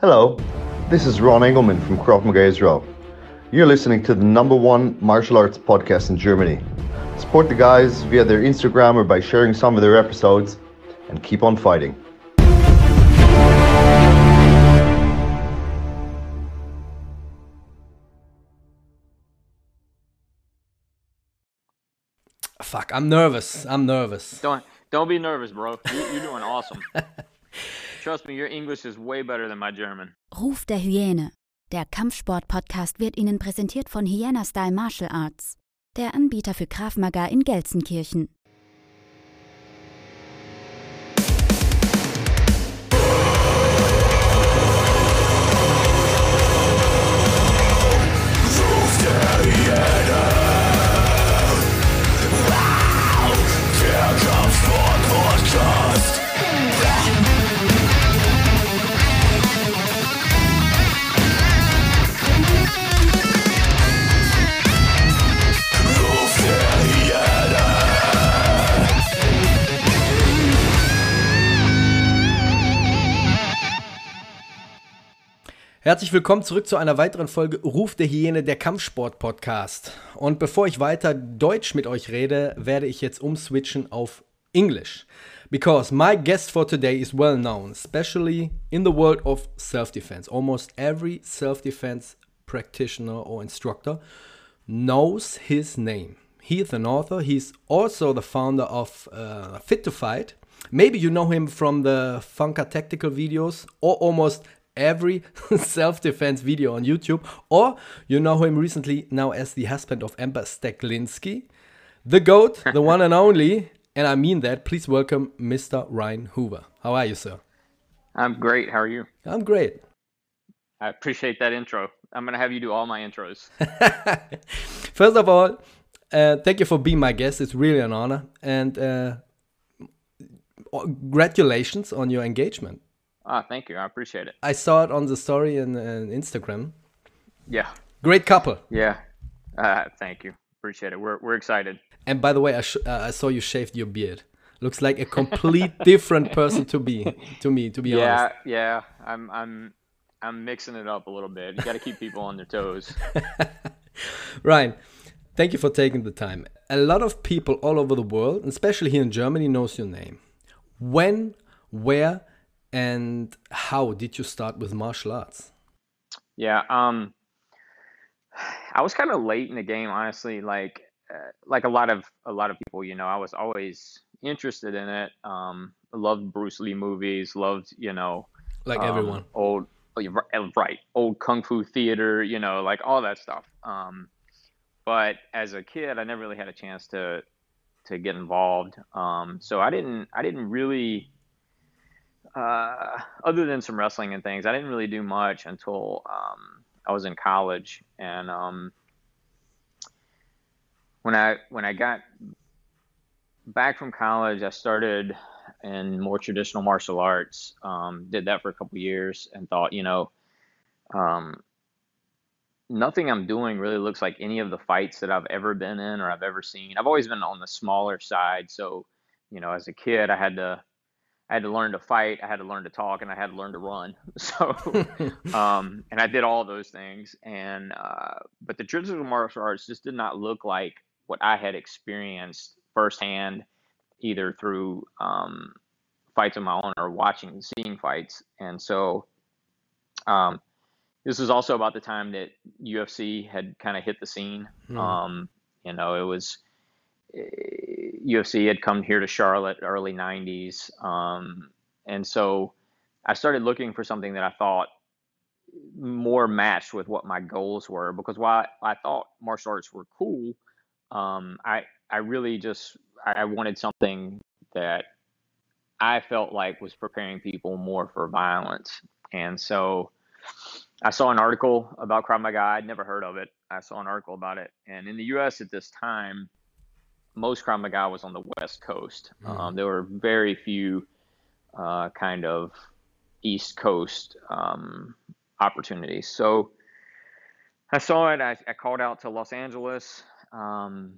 Hello, this is Ron Engelman from Krav Maga Israel. You're listening to the number one martial arts podcast in Germany. Support the guys via their Instagram or by sharing some of their episodes, and keep on fighting. Fuck, I'm nervous. I'm nervous. Don't don't be nervous, bro. You, you're doing awesome. Trust me, your English is way better than my German. Ruf der Hyäne. Der Kampfsport-Podcast wird Ihnen präsentiert von Hyena Style Martial Arts, der Anbieter für Krav Maga in Gelsenkirchen. Herzlich willkommen zurück zu einer weiteren Folge Ruf der Hyäne, der Kampfsport-Podcast. Und bevor ich weiter Deutsch mit euch rede, werde ich jetzt umswitchen auf English. Because my guest for today is well known, especially in the world of self defense. Almost every self defense practitioner or instructor knows his name. He is an author, he's also the founder of uh, Fit to Fight. Maybe you know him from the Funka Tactical videos or almost every self defense video on YouTube, or you know him recently now as the husband of Amber Steklinski, the GOAT, the one and only, and I mean that. Please welcome Mr. Ryan Hoover. How are you, sir? I'm great. How are you? I'm great. I appreciate that intro. I'm gonna have you do all my intros. First of all, uh, thank you for being my guest. It's really an honor, and uh, congratulations on your engagement. Ah, thank you. I appreciate it. I saw it on the story in, in Instagram. Yeah. Great couple. Yeah. Uh, thank you. Appreciate it. We're we're excited. And by the way, I, sh- uh, I saw you shaved your beard. Looks like a complete different person to be to me. To be yeah, honest. yeah. I'm I'm I'm mixing it up a little bit. You got to keep people on their toes. Ryan, thank you for taking the time. A lot of people all over the world, especially here in Germany, knows your name. When, where, and how did you start with martial arts? Yeah. Um. I was kind of late in the game, honestly. Like, uh, like a lot of a lot of people, you know, I was always interested in it. Um, loved Bruce Lee movies. Loved, you know, Like um, everyone. old oh, right old kung fu theater you know like all that stuff um, but as a kid i never really had a chance to to get involved um, so i didn't i didn't really uh, other than some wrestling and things i didn't really do much until um, i was in college and um, when i when i got back from college i started in more traditional martial arts. Um, did that for a couple years and thought, you know, um, nothing I'm doing really looks like any of the fights that I've ever been in or I've ever seen. I've always been on the smaller side, so you know, as a kid, I had to I had to learn to fight, I had to learn to talk, and I had to learn to run. So, um, and I did all those things. And uh, but the traditional martial arts just did not look like what I had experienced firsthand either through um, fights of my own or watching, and seeing fights. And so um, this was also about the time that UFC had kind of hit the scene. Hmm. Um, you know, it was UFC had come here to Charlotte early 90s. Um, and so I started looking for something that I thought more matched with what my goals were because while I thought martial arts were cool, um, I I really just I wanted something that I felt like was preparing people more for violence. And so I saw an article about Krav Maga. I'd never heard of it. I saw an article about it. And in the US at this time, most Krav Maga was on the West Coast. Um, there were very few uh, kind of East Coast um, opportunities. So I saw it. I, I called out to Los Angeles, um,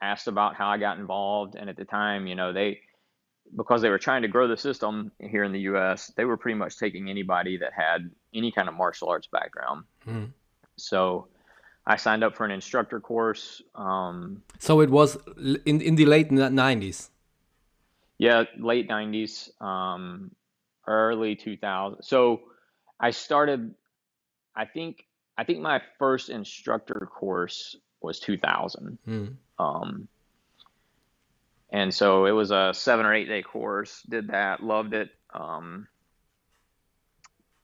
asked about how I got involved, and at the time, you know, they because they were trying to grow the system here in the U.S., they were pretty much taking anybody that had any kind of martial arts background. Mm. So I signed up for an instructor course. Um, so it was in in the late nineties. Yeah, late nineties, um, early two thousand. So I started. I think I think my first instructor course was two thousand. Mm. Um, and so it was a seven or eight day course. Did that, loved it. Um,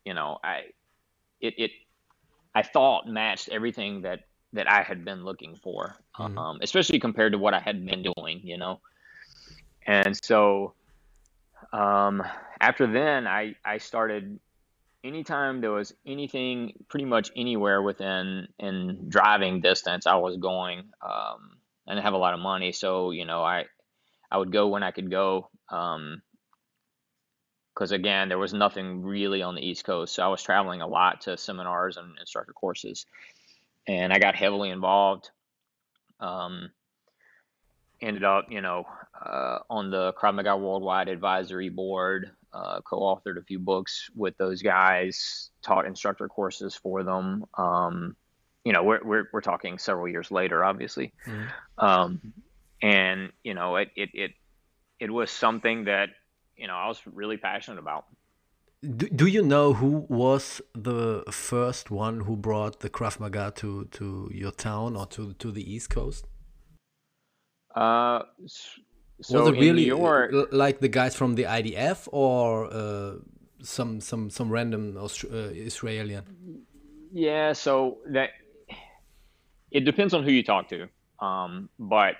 you know, I it it I thought matched everything that that I had been looking for, mm-hmm. um, especially compared to what I had been doing. You know, and so um, after then, I I started. Anytime there was anything, pretty much anywhere within in driving distance, I was going. Um, I didn't have a lot of money, so you know, I I would go when I could go. Um, because again, there was nothing really on the East Coast. So I was traveling a lot to seminars and instructor courses, and I got heavily involved. Um, ended up, you know, uh, on the Krav Maga Worldwide Advisory Board. Uh, co-authored a few books with those guys. Taught instructor courses for them. Um, you know, we're, we're we're talking several years later, obviously. Mm-hmm. Um, and you know, it it it it was something that you know I was really passionate about. Do, do you know who was the first one who brought the Krav Maga to, to your town or to, to the East Coast? Uh, so was it really York, like the guys from the IDF or uh, some some some random Aust uh, Israeli? Yeah, so that it depends on who you talk to. Um, but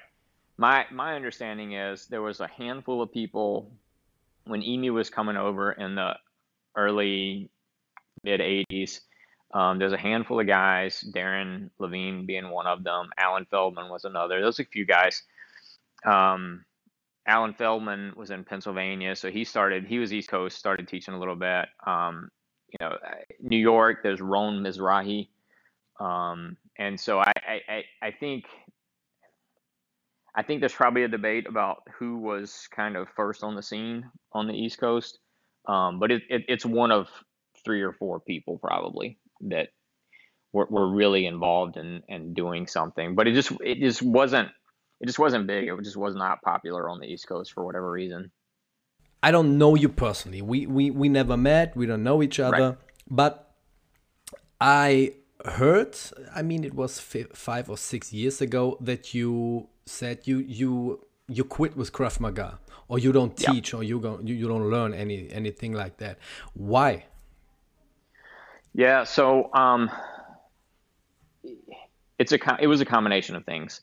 my my understanding is there was a handful of people when Imi was coming over in the early mid 80s. Um, there's a handful of guys, Darren Levine being one of them, Alan Feldman was another. There's a few guys. Um, Alan Feldman was in Pennsylvania, so he started. He was East Coast, started teaching a little bit. Um, you know, New York. There's Ron Mizrahi, um, and so I, I, I think I think there's probably a debate about who was kind of first on the scene on the East Coast, um, but it, it, it's one of three or four people probably that were, were really involved in, in doing something. But it just it just wasn't it just wasn't big. It just was not popular on the East Coast for whatever reason. I don't know you personally. We we we never met. We don't know each other. Right. But I heard. I mean, it was five or six years ago that you said you you you quit with Krav Maga or you don't teach yeah. or you, go, you you don't learn any anything like that. Why? Yeah, so um, it's a it was a combination of things.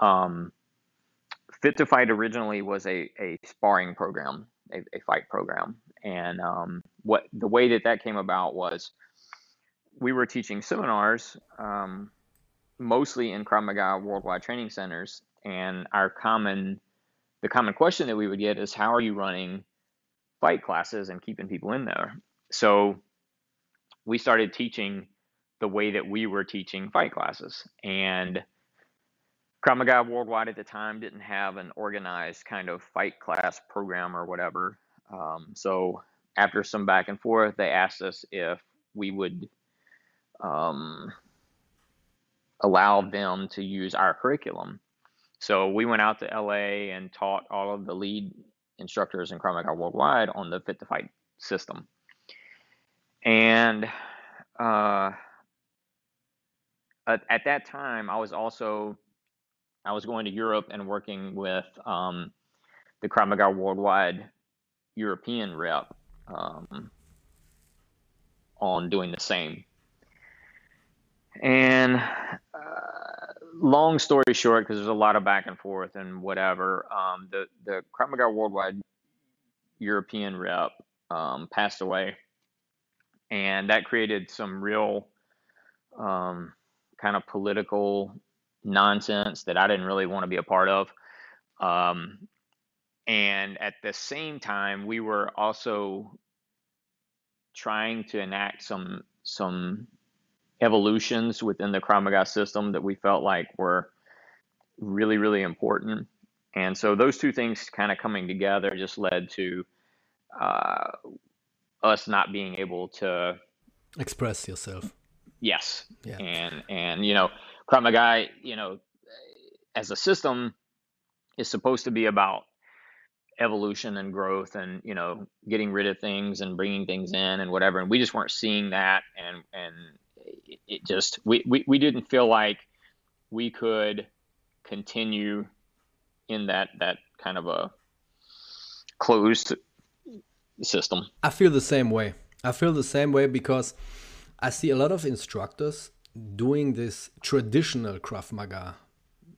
Um, Fit to Fight originally was a, a sparring program, a, a fight program, and um, what the way that that came about was we were teaching seminars, um, mostly in Krav Maga worldwide training centers, and our common the common question that we would get is how are you running fight classes and keeping people in there so we started teaching the way that we were teaching fight classes and Krav Maga Worldwide at the time didn't have an organized kind of fight class program or whatever. Um, so after some back and forth, they asked us if we would um, allow them to use our curriculum. So we went out to LA and taught all of the lead instructors in Krav Maga worldwide on the Fit to Fight system. And uh, at, at, that time, I was also I was going to Europe and working with um, the Krav Maga worldwide European rep um, on doing the same. And uh, long story short, because there's a lot of back and forth and whatever, um, the the Krav Maga Worldwide European rep um, passed away, and that created some real um, kind of political nonsense that I didn't really want to be a part of. Um, and at the same time, we were also trying to enact some some evolutions within the Krav Maga system that we felt like were really, really important. And so those two things kind of coming together just led to uh, us not being able to express yourself. Yes. Yeah. And and you know, Krav Maga, you know, as a system is supposed to be about evolution and growth and you know getting rid of things and bringing things in and whatever and we just weren't seeing that and and it just we, we, we didn't feel like we could continue in that that kind of a closed system. I feel the same way. I feel the same way because I see a lot of instructors doing this traditional Krav Maga.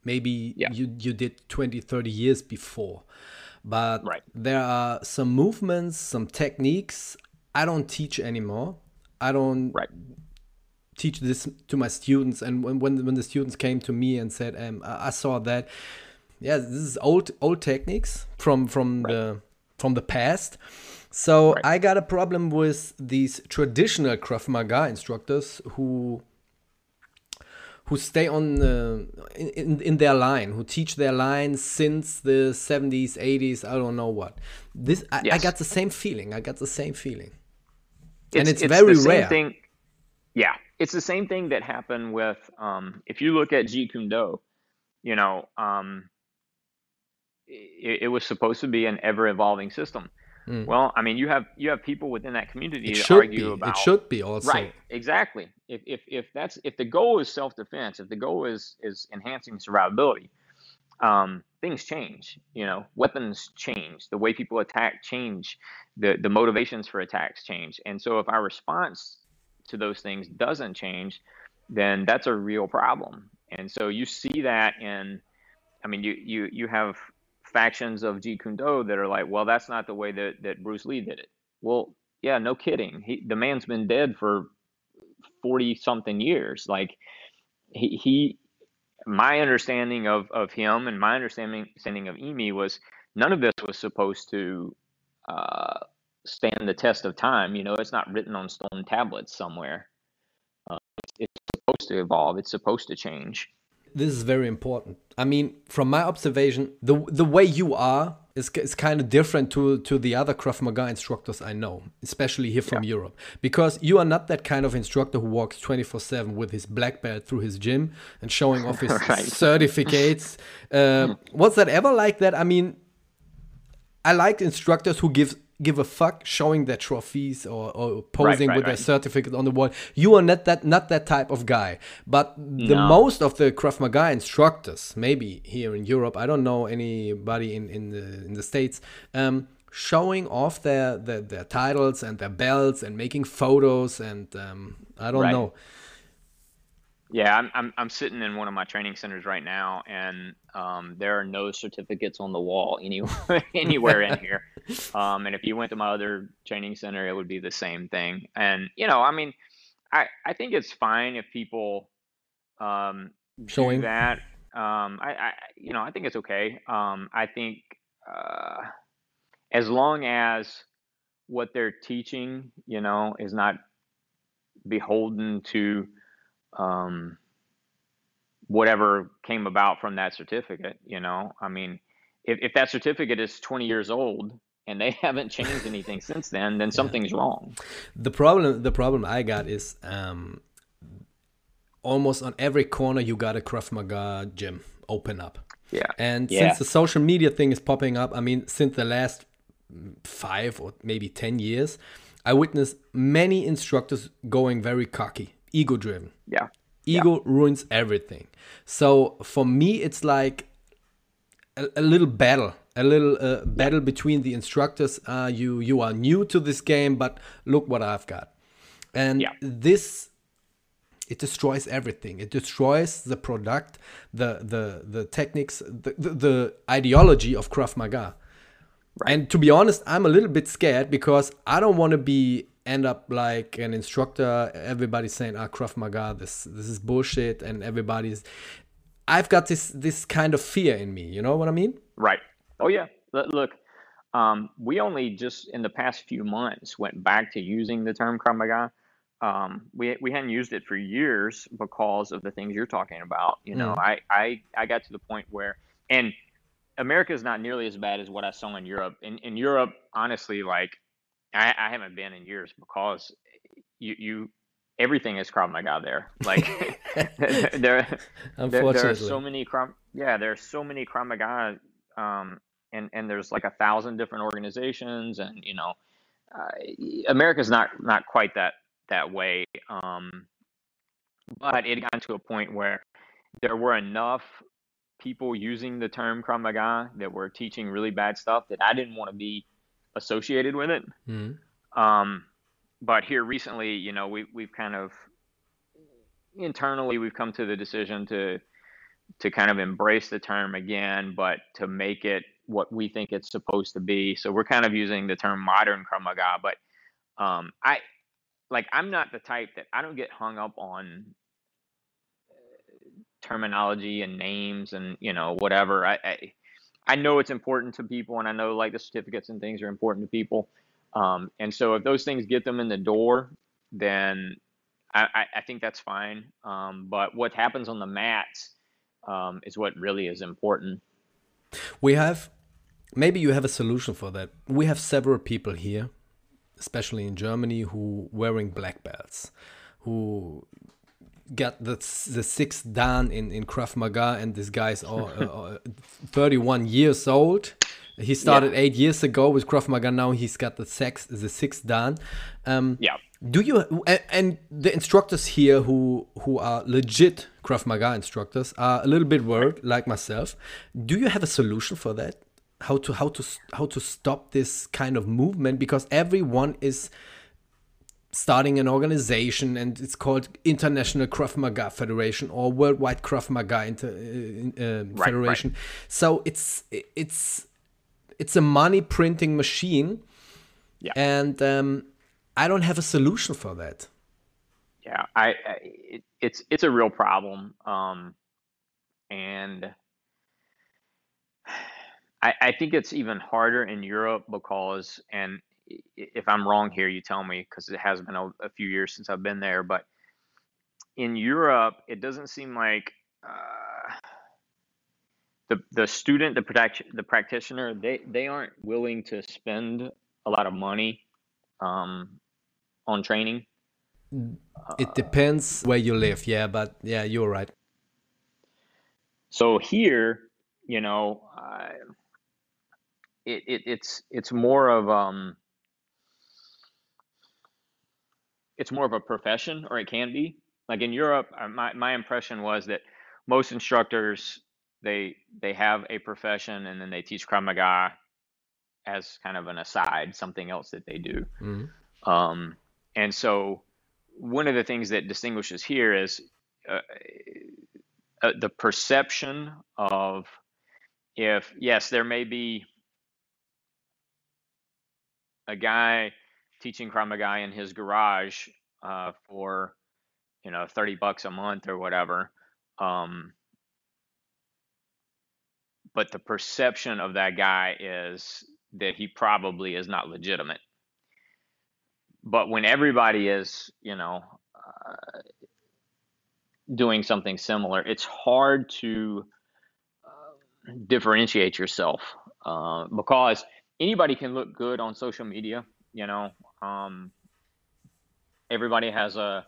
Maybe yeah. you, you did 20, 30 years before. But right. there are some movements, some techniques I don't teach anymore. I don't right. Teach this to my students. And when, when, when the students came to me and said, um, I saw that, yeah, this is old old techniques from from right. the from the past so right. I got a problem with these traditional Krav Maga instructors who who stay on the, in, in their line, who teach their line since the 70s, 80s, I don't know what. This I, yes. I got the same feeling. I got the same feeling. It's, and it's, it's very rare. Thing, yeah, it's the same thing that happened with um, if you look at Jeet Kune Do, you know, um, it, it was supposed to be an ever evolving system Mm. Well, I mean, you have you have people within that community it to argue be. about. It should be also right. Exactly. If if if that's if the goal is self defense, if the goal is is enhancing survivability, um, things change. You know, weapons change, the way people attack change, the the motivations for attacks change, and so if our response to those things doesn't change, then that's a real problem. And so you see that in, I mean, you you you have factions of Jeet Kune Do that are like, well, that's not the way that, that Bruce Lee did it. Well, yeah, no kidding. He, the man's been dead for 40 something years. Like he, he, my understanding of, of him and my understanding, understanding of Imi was none of this was supposed to uh, stand the test of time. You know, it's not written on stone tablets somewhere. Uh, it's, supposed to evolve. It's supposed to change this is very important. I mean, from my observation, the the way you are is, is kind of different to to the other Krav Maga instructors I know, especially here from yeah. Europe, because you are not that kind of instructor who walks 24/7 with his black belt through his gym and showing off his right. certificates. Uh, was that ever like that? I mean, I like instructors who give give a fuck showing their trophies or, or posing right, right, with right. their certificate on the wall. You are not that not that type of guy. But the no. most of the Krav Maga instructors, maybe here in Europe, I don't know anybody in in the in the states. Um, showing off their, their, their titles and their belts and making photos and um, I don't know. Yeah, I'm, I'm, I'm sitting in one of my training centers right now, and um, there are no certificates on the wall anywhere anywhere in here. Um, and if you went to my other training center, it would be the same thing. And you know, I mean, I I think it's fine if people um, showing do that. Um, I, I you know I think it's okay. Um, I think uh, as long as what they're teaching, you know, is not beholden to um, whatever came about from that certificate. You know, I mean, if, if that certificate is 20 years old and they haven't changed anything since then, then something's wrong. The problem, the problem I got is um, almost on every corner you got a Krav Maga gym open up. Yeah. And yeah. since the social media thing is popping up, I mean, since the last five or maybe 10 years, I witnessed many instructors going very cocky ego driven. Yeah. Ego yeah. ruins everything. So for me, it's like a, a little battle, a little uh, battle between the instructors. Uh, you you are new to this game, but look what I've got, and yeah. this it destroys everything. It destroys the product, the the the techniques, the the, the ideology of Krav Maga. Right. And to be honest, I'm a little bit scared because I don't want to be end up like an instructor. Everybody's saying, "Ah, Krav Maga, this this is bullshit," and everybody's. I've got this this kind of fear in me. You know what I mean? Right. Oh yeah. Look, um, we only just in the past few months went back to using the term Krav Maga. Um, we we hadn't used it for years because of the things you're talking about. You know, mm. I I I got to the point where and America is not nearly as bad as what I saw in Europe. In in Europe, honestly, like I, I haven't been in years because you you everything is Krav Maga there. Like there, there, there are so many Krav yeah there are so many Krav Maga um, and and there's like a thousand different organizations and you know uh, America's not not quite that that way. Um, but it got to a point where there were enough people using the term Krav Maga that were teaching really bad stuff that I didn't want to be associated with it. Mm-hmm. Um, but here recently, you know, we we've kind of internally we've come to the decision to to kind of embrace the term again, but to make it what we think it's supposed to be. So we're kind of using the term modern Krav Maga, but um, I like I'm not the type that I don't get hung up on terminology and names and you know whatever. I, I, I know it's important to people, and I know like the certificates and things are important to people. Um, and so if those things get them in the door, then I, I think that's fine. Um, but what happens on the mats um, is what really is important. We have maybe you have a solution for that. We have several people here, especially in Germany, who wearing black belts, who got the the sixth dan in in Krav Maga, and this guy's all, uh, 31 years old. He started yeah. eight years ago with Krav Maga. Now he's got the sixth the sixth dan. Um, yeah. Do you and the instructors here who who are legit Krav Maga instructors are a little bit worried, like myself. Do you have a solution for that? How to how to how to stop this kind of movement because everyone is starting an organization and it's called International Krav Maga Federation or Worldwide Krav Maga Inter, uh, uh, right, Federation. Right. So it's it's it's a money printing machine, yeah. and um, I don't have a solution for that. Yeah, I, I it, it's it's a real problem, um, and I, I think it's even harder in Europe because and if I'm wrong here, you tell me because it has been a, a, few years since I've been there. But in Europe, it doesn't seem like uh, the the student, the protection, the practitioner, they they aren't willing to spend a lot of money um, on training. It depends where you live, yeah, but yeah, you're right. So here, you know, uh, it, it it's it's more of um it's more of a profession, or it can be. Like in Europe, uh, my my impression was that most instructors they they have a profession and then they teach Krav Maga as kind of an aside, something else that they do. Mm-hmm. Um, and so, one of the things that distinguishes here is uh, uh, the perception of if yes, there may be a guy teaching Krav Maga in his garage uh, for you know 30 bucks a month or whatever um, but the perception of that guy is that he probably is not legitimate. But when everybody is you know uh, doing something similar it's hard to uh, differentiate yourself uh, because anybody can look good on social media you know um, everybody has a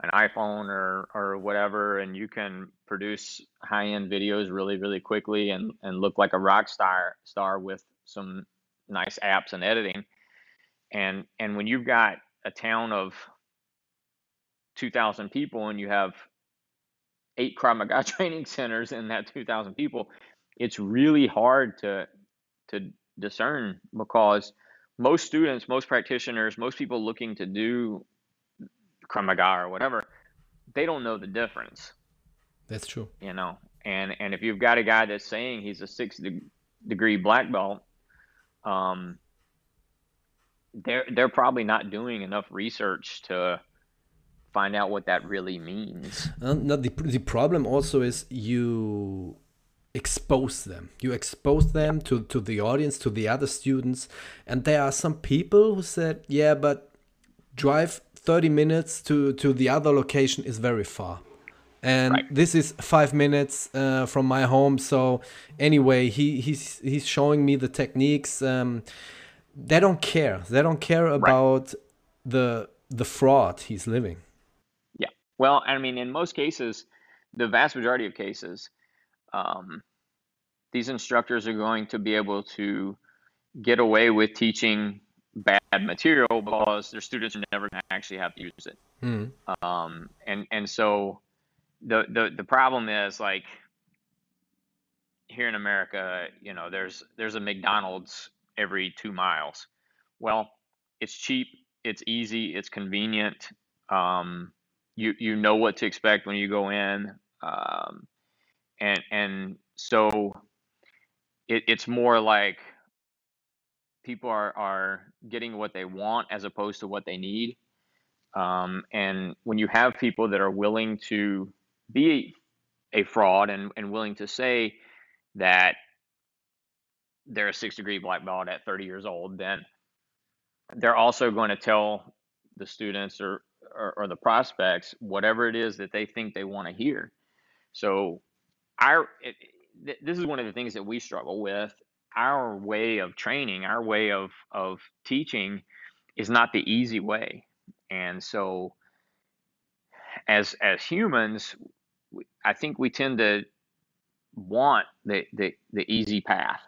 an iphone or or whatever and you can produce high end videos really really quickly and and look like a rock star star with some nice apps and editing. And and when you've got a town of 2000 people and you have eight Krav Maga training centers in that 2000 people it's really hard to to discern because most students, most practitioners, most people looking to do Krav Maga or whatever, they don't know the difference. That's true. You know, and and if you've got a guy that's saying he's a six de- degree black belt, um, they're they're probably not doing enough research to find out what that really means. No, the the problem also is you expose them. You expose them to, to the audience, to the other students. And there are some people who said, yeah, but drive 30 minutes to, to the other location is very far. and Right. this is five minutes uh, from my home. So anyway, he he's he's showing me the techniques. Um, they don't care. They don't care about the the fraud he's living. Yeah. Well, I mean, in most cases, the vast majority of cases, um, these instructors are going to be able to get away with teaching bad material because their students are never going to actually have to use it. Mm. Um, and and so the the the problem is like here in America, you know, there's there's a McDonald's every two miles. Well, it's cheap, it's easy, it's convenient. Um, you you know what to expect when you go in, um, and so it, it's more like people are are getting what they want as opposed to what they need. Um, and when you have people that are willing to be a fraud and, and willing to say that they're a six degree black belt at 30 years old, then they're also going to tell the students or, or, or the prospects whatever it is that they think they want to hear. So, our it, th- this is one of the things that we struggle with. Our way of training, our way of of teaching, is not the easy way, and so as as humans, I think we tend to want the the, the easy path,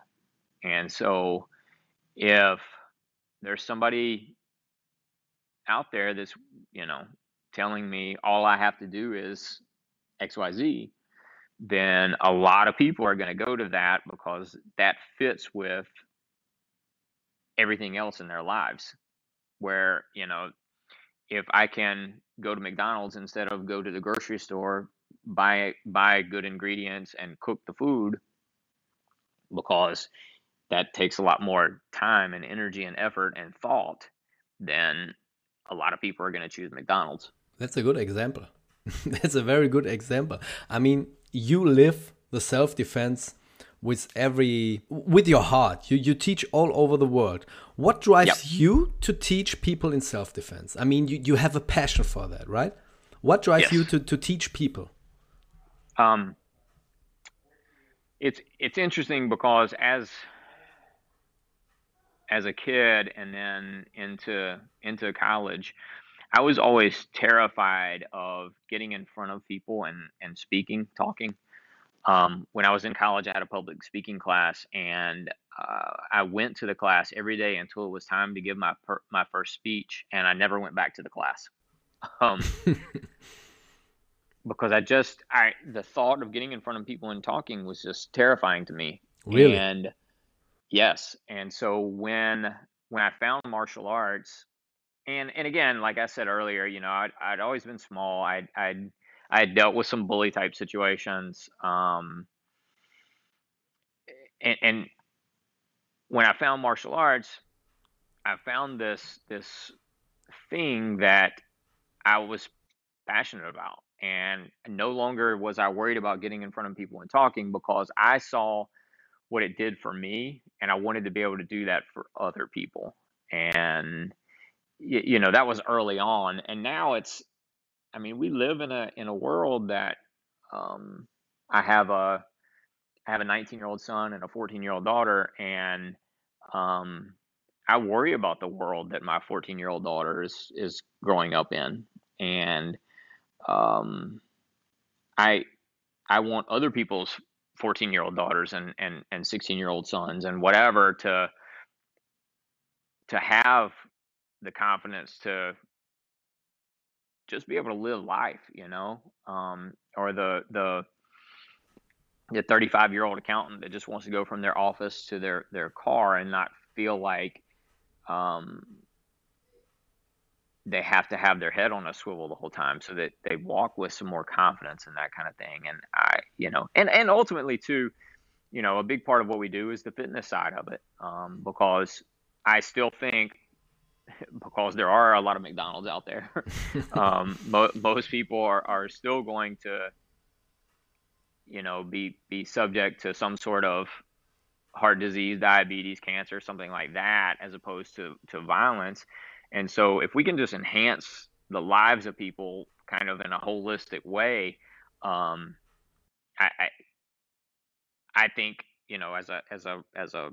and so if there's somebody out there that's you know telling me all I have to do is X Y Z, then a lot of people are going to go to that because that fits with everything else in their lives. Where you know if I can go to McDonald's instead of go to the grocery store, buy buy good ingredients and cook the food because that takes a lot more time and energy and effort and thought, then a lot of people are going to choose McDonald's. That's a good example. That's a very good example. I mean, you live the self defense with every with your heart. You you teach all over the world. What drives Yep. you to teach people in self defense? I mean, you, you have a passion for that, right? What drives Yes. you to, to teach people? Um, it's it's interesting because as as a kid and then into into college, I was always terrified of getting in front of people and and speaking, talking. Um, when I was in college, I had a public speaking class, and uh, I went to the class every day until it was time to give my per- my first speech, and I never went back to the class. Um, because I just I the thought of getting in front of people and talking was just terrifying to me. Really? And yes, and so when when I found martial arts, and and again, like I said earlier, you know, I'd, I'd always been small. I'd I'd I had dealt with some bully type situations. Um, and, and when I found martial arts, I found this this thing that I was passionate about. And no longer was I worried about getting in front of people and talking because I saw what it did for me and I wanted to be able to do that for other people. And y- you know, that was early on. And now it's I mean, we live in a in a world that um I have a I have a 19 year old son and a 14 year old daughter and um I worry about the world that my 14 year old daughter is is growing up in and um, I I want other people's 14 year old daughters and and and 16 year old sons and whatever to to have the confidence to just be able to live life, you know, um, or the the the 35 year old accountant that just wants to go from their office to their their car and not feel like um, they have to have their head on a swivel the whole time so that they walk with some more confidence and that kind of thing. And i you know and and ultimately too you know a big part of what we do is the fitness side of it um, because i still think because there are a lot of mcdonald's out there. Um, mo- most people are, are still going to you know be be subject to some sort of heart disease diabetes cancer something like that as opposed to to violence. And so if we can just enhance the lives of people kind of in a holistic way, um, I, I I think you know as a as a as a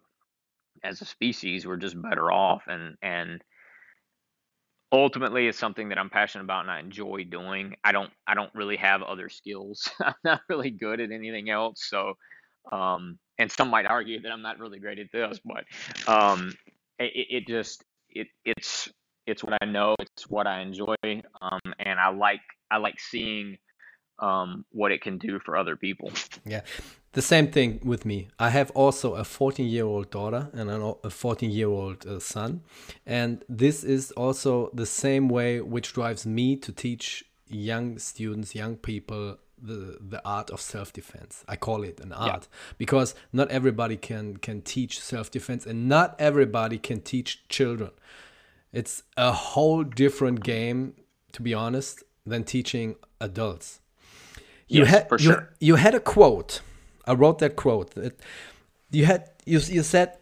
as a species we're just better off. And and ultimately it's something that I'm passionate about and I enjoy doing. I don't I don't really have other skills. I'm not really good at anything else. So um and some might argue that I'm not really great at this, but um it, it just it it's it's what I know, it's what I enjoy, um, and I like I like seeing um, what it can do for other people. Yeah, the same thing with me. I have also a 14 year old daughter and a 14 year old uh, son. And this is also the same way which drives me to teach young students, young people the the art of self-defense i call it an art yeah. because not everybody can can teach self-defense and not everybody can teach children it's a whole different game to be honest than teaching adults you yes, had for you, sure. you had a quote. I wrote that quote. That you had you you said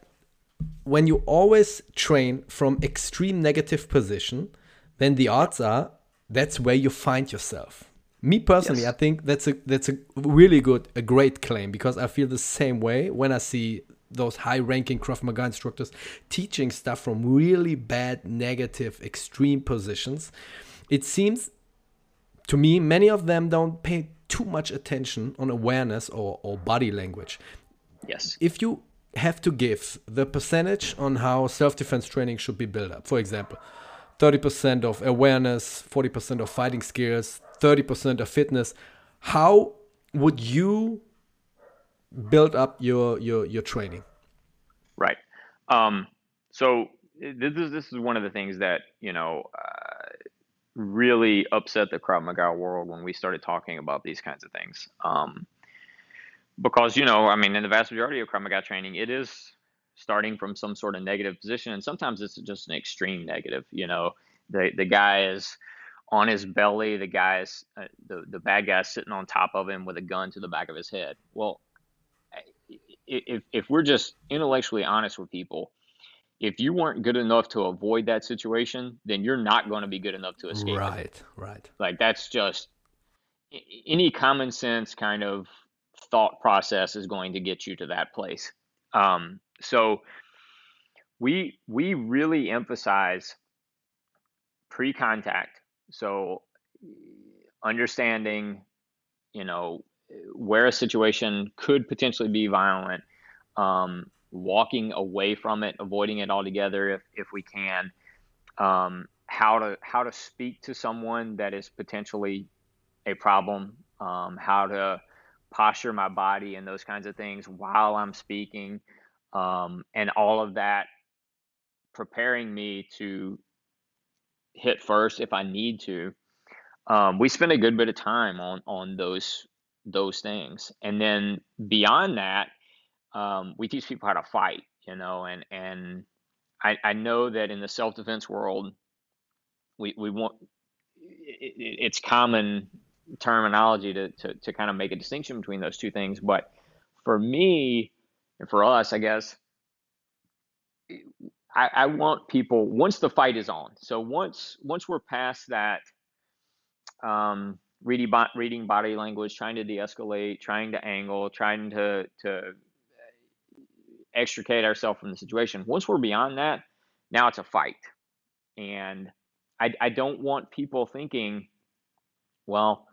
when you always train from extreme negative position, then the odds are that's where you find yourself. Me personally, yes. I think that's a that's a really good, a great claim because I feel the same way when I see those high-ranking Krav Maga instructors teaching stuff from really bad, negative, extreme positions. It seems to me many of them don't pay too much attention on awareness or, or body language. Yes. If you have to give the percentage on how self defense training should be built up, for example, 30% of awareness, 40% of fighting skills, 30% of fitness, how would you build up your, your, your training? Right. Um, so this is, this is one of the things that, you know, uh, really upset the Krav Maga world when we started talking about these kinds of things. Um, because, you know, I mean, in the vast majority of Krav Maga training, it is starting from some sort of negative position. And sometimes it's just an extreme negative. You know, the, the guy is on his belly, the guy's, uh, the, the bad guy's sitting on top of him with a gun to the back of his head. Well, if, if we're just intellectually honest with people, if you weren't good enough to avoid that situation, then you're not going to be good enough to escape. Right, it. right. Like that's just any common sense kind of thought process is going to get you to that place. Um, so we we really emphasize pre-contact. So understanding, you know, where a situation could potentially be violent. Um, walking away from it, avoiding it altogether if, if we can. Um, how to how to speak to someone that is potentially a problem. Um, how to posture my body and those kinds of things while I'm speaking, um, and all of that preparing me to hit first if I need to. Um, we spend a good bit of time on on those those things, and then beyond that, um, we teach people how to fight, you know, and and I, I know that in the self defense world, we we want it, it's common terminology to, to to kind of make a distinction between those two things, but for me and for us, I guess. I, I want people once the fight is on. So once once we're past that, um, reading reading body language, trying to de-escalate, trying to angle, trying to to extricate ourselves from the situation. Once we're beyond that, now it's a fight. And I, I don't want people thinking, well,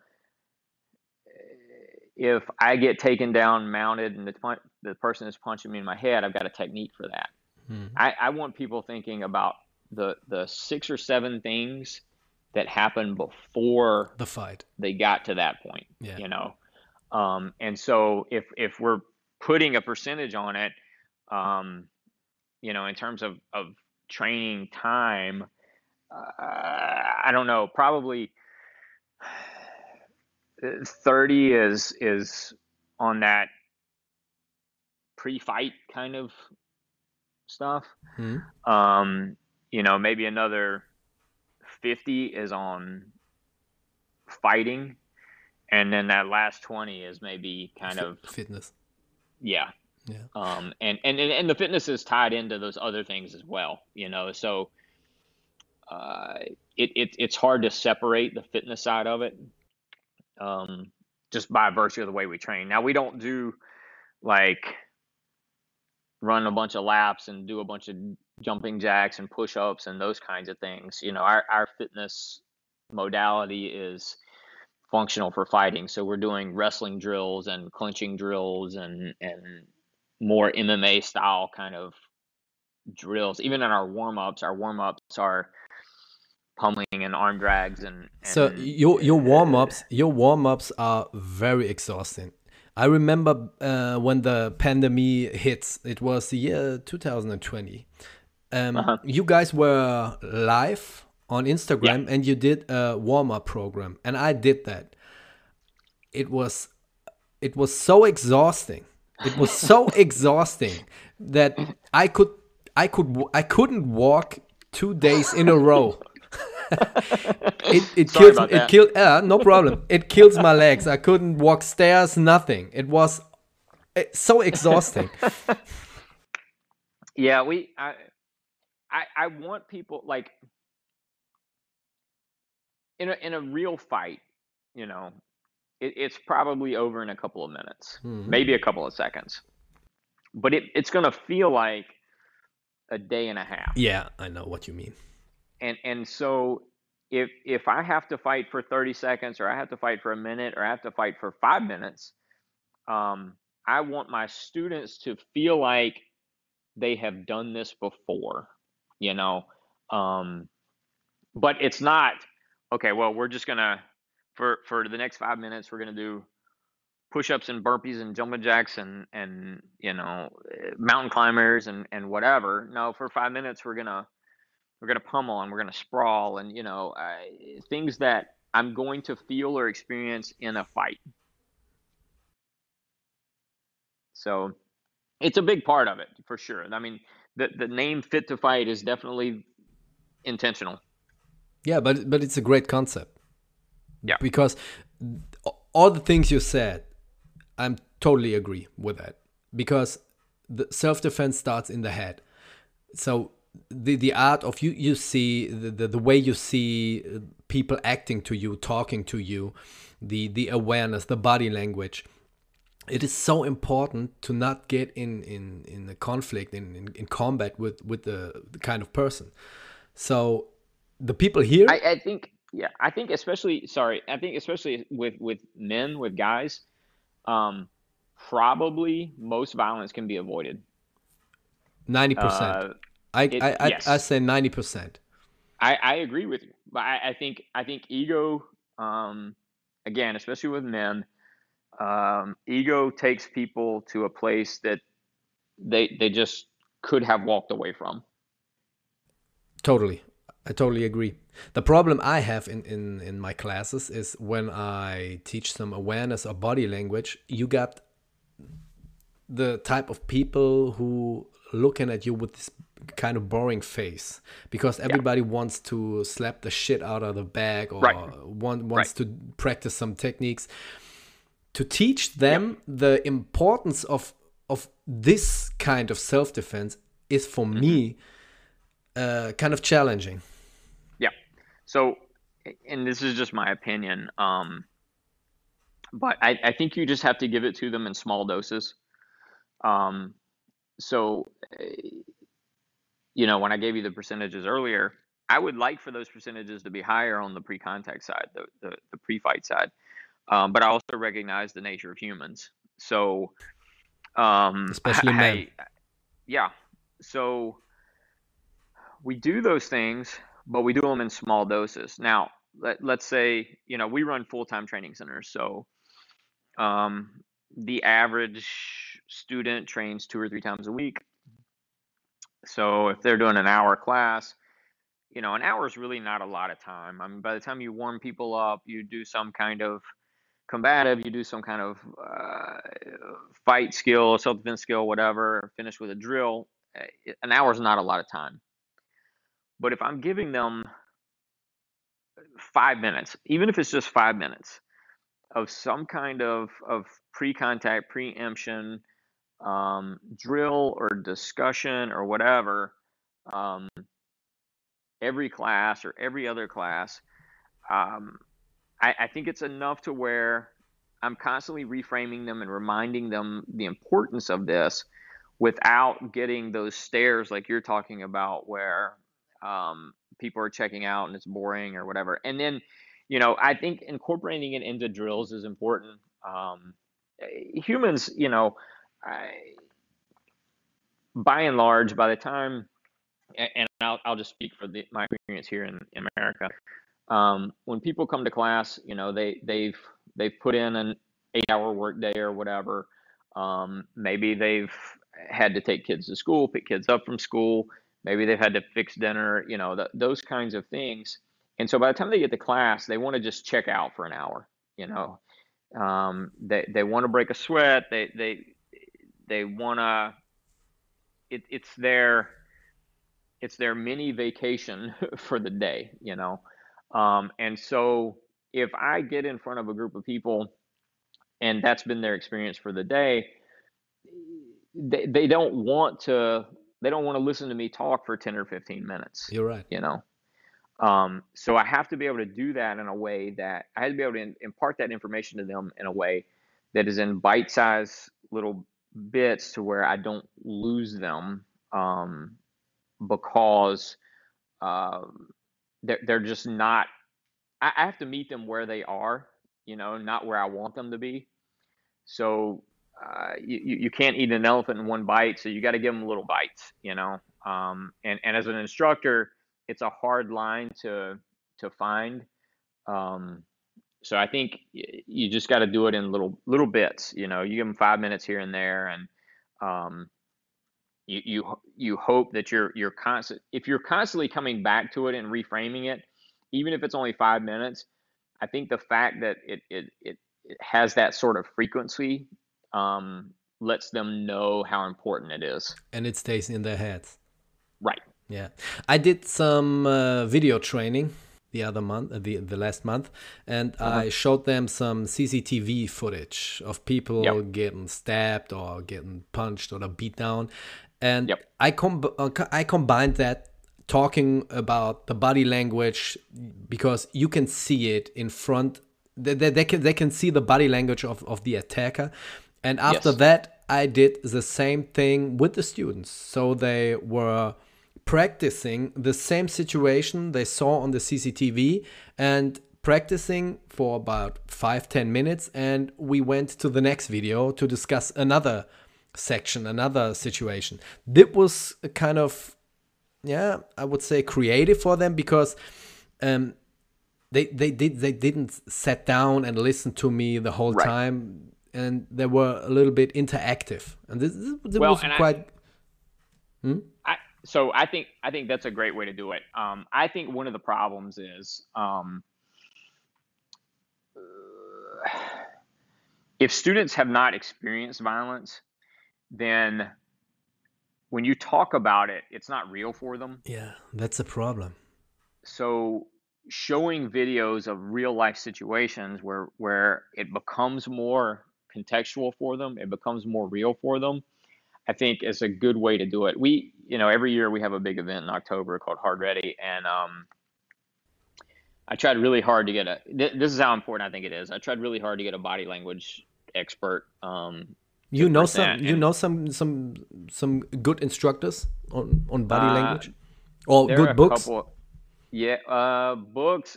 if I get taken down, mounted, and the, the person is punching me in my head, I've got a technique for that. Mm-hmm. I, I want people thinking about the the six or seven things that happened before the fight they got to that point. Yeah. You know, um, and so if if we're putting a percentage on it, um, you know, in terms of, of training time, uh, I don't know, probably 30 is, is on that pre-fight kind of stuff. Mm-hmm. Um, you know, maybe another 50 is on fighting. And then that last 20 is maybe kind F- of fitness. Yeah. Yeah. Um, and, and, and the fitness is tied into those other things as well, you know, so, uh, it, it, it's hard to separate the fitness side of it. Um, just by virtue of the way we train. Now we don't do like run a bunch of laps and do a bunch of jumping jacks and push-ups and those kinds of things. You know, our our fitness modality is functional for fighting. So we're doing wrestling drills and clinching drills and and more MMA style kind of drills. Even in our warm-ups, our warm-ups are pummeling and arm drags and, and so your your warm-ups your warm-ups are very exhausting i remember uh, when the pandemic hits it was the year 2020 um, uh -huh. you guys were live on Instagram yeah. and you did a warm up program and I did that. It was it was so exhausting. It was so exhausting that I could I could I couldn't walk 2 days in a row. it it kills it killed uh, no problem. It kills my legs. I couldn't walk stairs, nothing. It was eh, so exhausting. yeah, we I I, I want people like in a in a real fight, you know, it, it's probably over in a couple of minutes, mm-hmm. maybe a couple of seconds, but it, it's going to feel like a day and a half. Yeah, I know what you mean. And and so if if I have to fight for 30 seconds or I have to fight for a minute or I have to fight for 5 minutes, um, I want my students to feel like they have done this before, you know. Um, but it's not okay, well, we're just gonna for for the next five minutes, we're gonna do push-ups and burpees and jumping jacks and and you know mountain climbers and and whatever. No, for five minutes, we're gonna we're gonna pummel and we're gonna sprawl and you know uh, things that I'm going to feel or experience in a fight. So it's a big part of it for sure. I mean, the the name "Fit to Fight" is definitely intentional. Yeah, but but it's a great concept. Yeah. Because all the things you said, I'm totally agree with that. Because the self defense starts in the head. So the the art of you you see the, the, the way you see uh, people acting to you, talking to you, the the awareness, the body language. It is so important to not get in in in a conflict in in, in combat with with the, the kind of person. So the people here I, I think yeah i think especially sorry i think especially with with men with guys um probably most violence can be avoided. 90% uh, I, it, I, I, yes. I say 90% I, I agree with you but I, I think i think ego um again especially with men um ego takes people to a place that they they just could have walked away from. Totally I totally agree. The problem I have in, in, in my classes is when I teach some awareness or body language, you got the type of people who looking at you with this kind of boring face because everybody yeah. wants to slap the shit out of the bag or right. want, wants right. to practice some techniques to teach them yeah. the importance of of this kind of self-defense is for mm -hmm. me uh, kind of challenging so, and this is just my opinion, um, but I, I think you just have to give it to them in small doses. Um, so, you know, when I gave you the percentages earlier, I would like for those percentages to be higher on the pre-contact side, the, the, the pre-fight side. Um, but I also recognize the nature of humans. So, um, especially men. I, yeah. So we do those things but we do them in small doses. Now, let, let's say, you know, we run full time training centers. So um, the average student trains two or three times a week. So if they're doing an hour class, you know, an hour is really not a lot of time. I mean, by the time you warm people up, you do some kind of combative, you do some kind of uh, fight skill, self defense skill, whatever, finish with a drill. Eh, an hour is not a lot of time. But if I'm giving them five minutes, even if it's just five minutes of some kind of, of pre contact, preemption, um, drill or discussion or whatever, um, every class or every other class, um, I, I, think it's enough to where I'm constantly reframing them and reminding them the importance of this without getting those stares like you're talking about where um, people are checking out and it's boring or whatever. And then, you know, I think incorporating it into drills is important. Um, humans, you know, I, by and large, by the time, and I'll, I'll just speak for the, my experience here in, in America. Um, when people come to class, you know, they they've they've put in an eight-hour workday or whatever. Um, maybe they've had to take kids to school, pick kids up from school. Maybe they've had to fix dinner, you know, those kinds of things. And so by the time they get to class, they want to just check out for an hour. You know, um, they they want to break a sweat. They they they want to. It, it's their it's their mini vacation for the day. You know, um, and so if I get in front of a group of people, and that's been their experience for the day, they, they don't want to they don't want to listen to me talk for 10 or 15 minutes. You're right. You know, um, so I have to be able to do that in a way that I have to be able to impart that information to them in a way that is in bite-sized little bits to where I don't lose them um, because um, they're, they're just not. I, I have to meet them where they are, you know, not where I want them to be. So uh, you, you can't eat an elephant in one bite, so you got to give them little bites, you know. Um, and and as an instructor, it's a hard line to to find. Um, so I think you just got to do it in little little bits. You know, you give them five minutes here and there, and um, you you you hope that you're you're constant. If you're constantly coming back to it and reframing it, even if it's only five minutes, I think the fact that it it it, it has that sort of frequency um, lets them know how important it is. And it stays in their heads. Right. Yeah. I did some uh, video training the other month, uh, the, the last month, and uh-huh. I showed them some CCTV footage of people yep. getting stabbed or getting punched or beat down. And yep. I, com- uh, I combined that talking about the body language because you can see it in front they, they, they, can they can see the body language of, of the attacker and after yes. that, I did the same thing with the students. So they were practicing the same situation they saw on the CCTV and practicing for about five ten minutes. And we went to the next video to discuss another section, another situation. That was a kind of, yeah, I would say creative for them because. Um, they, they did they didn't sit down and listen to me the whole right. time and they were a little bit interactive, and this, this well, was quite. I, hmm? I, so I think I think that's a great way to do it. Um, I think one of the problems is um, if students have not experienced violence, then when you talk about it, it's not real for them. Yeah, that's a problem. So showing videos of real life situations where where it becomes more contextual for them, it becomes more real for them. I think it's a good way to do it. We, you know, every year we have a big event in October called Hard Ready, and um, I tried really hard to get a. This is how important I think it is. I tried really hard to get a body language expert. Um, you know some. You know some some some good instructors on on body uh, language, or good books. Couple, yeah, uh, books.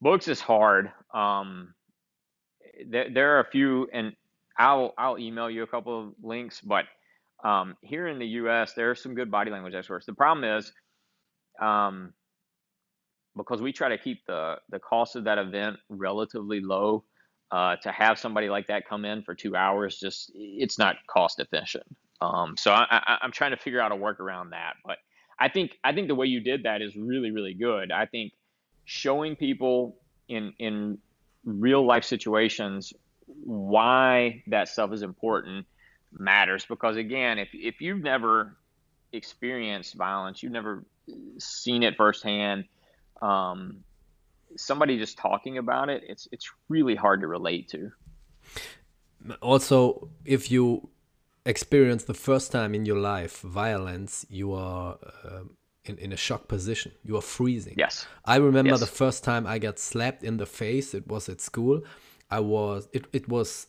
Books is hard. Um, there, there are a few, and I'll I'll email you a couple of links. But um, here in the U.S., there are some good body language experts. The problem is, um, because we try to keep the the cost of that event relatively low, uh, to have somebody like that come in for two hours, just it's not cost efficient. Um, so I, I, I'm trying to figure out a work around that. But I think I think the way you did that is really really good. I think showing people in in real life situations why that stuff is important matters. Because again if, if you've never experienced violence you've never seen it firsthand um, somebody just talking about it it's it's really hard to relate to. Also if you experience the first time in your life violence you are uh, in, in a shock position. You are freezing. Yes. I remember yes. the first time I got slapped in the face. It was at school. I was it, it was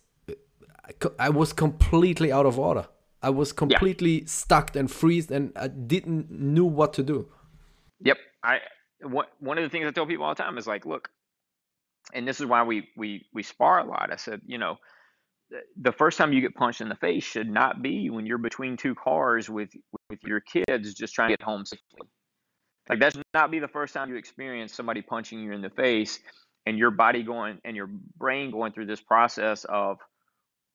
I was completely out of order. I was completely yeah. stuck and freezed, and I didn't knew what to do. Yep, I one of the things I tell people all the time is like, look, and this is why we we we spar a lot. I said, you know, the first time you get punched in the face should not be when you're between two cars with with your kids just trying to get home safely. Like that should not be the first time you experience somebody punching you in the face and your body going and your brain going through this process of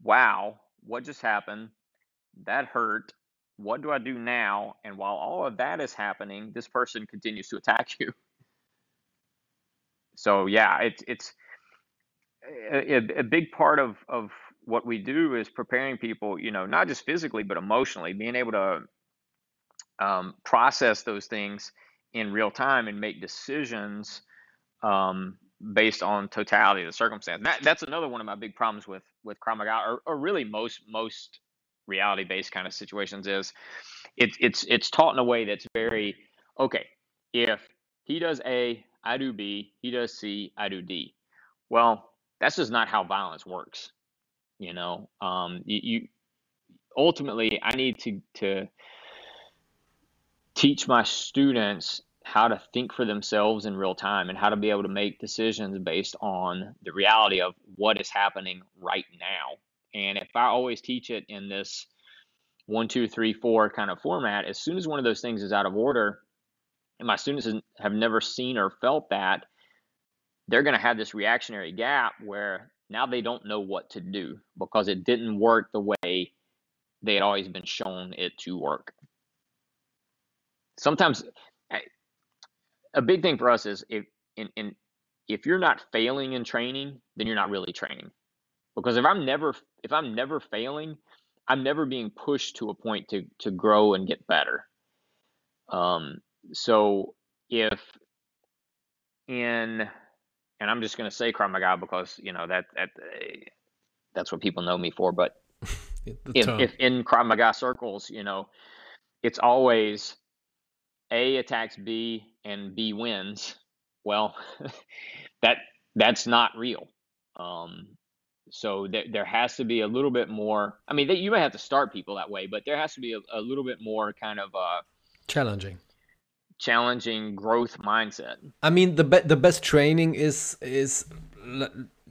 wow, what just happened? That hurt. What do I do now? And while all of that is happening, this person continues to attack you. So yeah, it's it's a, a big part of of what we do is preparing people, you know, not just physically but emotionally, being able to um, process those things in real time and make decisions um, based on totality of the circumstance. That, that's another one of my big problems with with Krav Maga, or, or really most most reality based kind of situations is it's it's it's taught in a way that's very okay. If he does A, I do B. He does C, I do D. Well, that's just not how violence works. You know, um, you, you ultimately I need to to teach my students how to think for themselves in real time and how to be able to make decisions based on the reality of what is happening right now. And if I always teach it in this one, two, three, four kind of format, as soon as one of those things is out of order, and my students have never seen or felt that, they're going to have this reactionary gap where now they don't know what to do because it didn't work the way they had always been shown it to work. Sometimes a big thing for us is if in, in if you're not failing in training, then you're not really training. Because if I'm never if I'm never failing, I'm never being pushed to a point to to grow and get better. Um, so if in and I'm just going to say Krav Maga because you know that that that's what people know me for. But if, if in Krav Maga circles, you know, it's always A attacks B and B wins, well, that that's not real. Um, so there, there has to be a little bit more. I mean, they, you may have to start people that way, but there has to be a, a little bit more kind of uh, challenging, challenging growth mindset. I mean, the be- the best training is is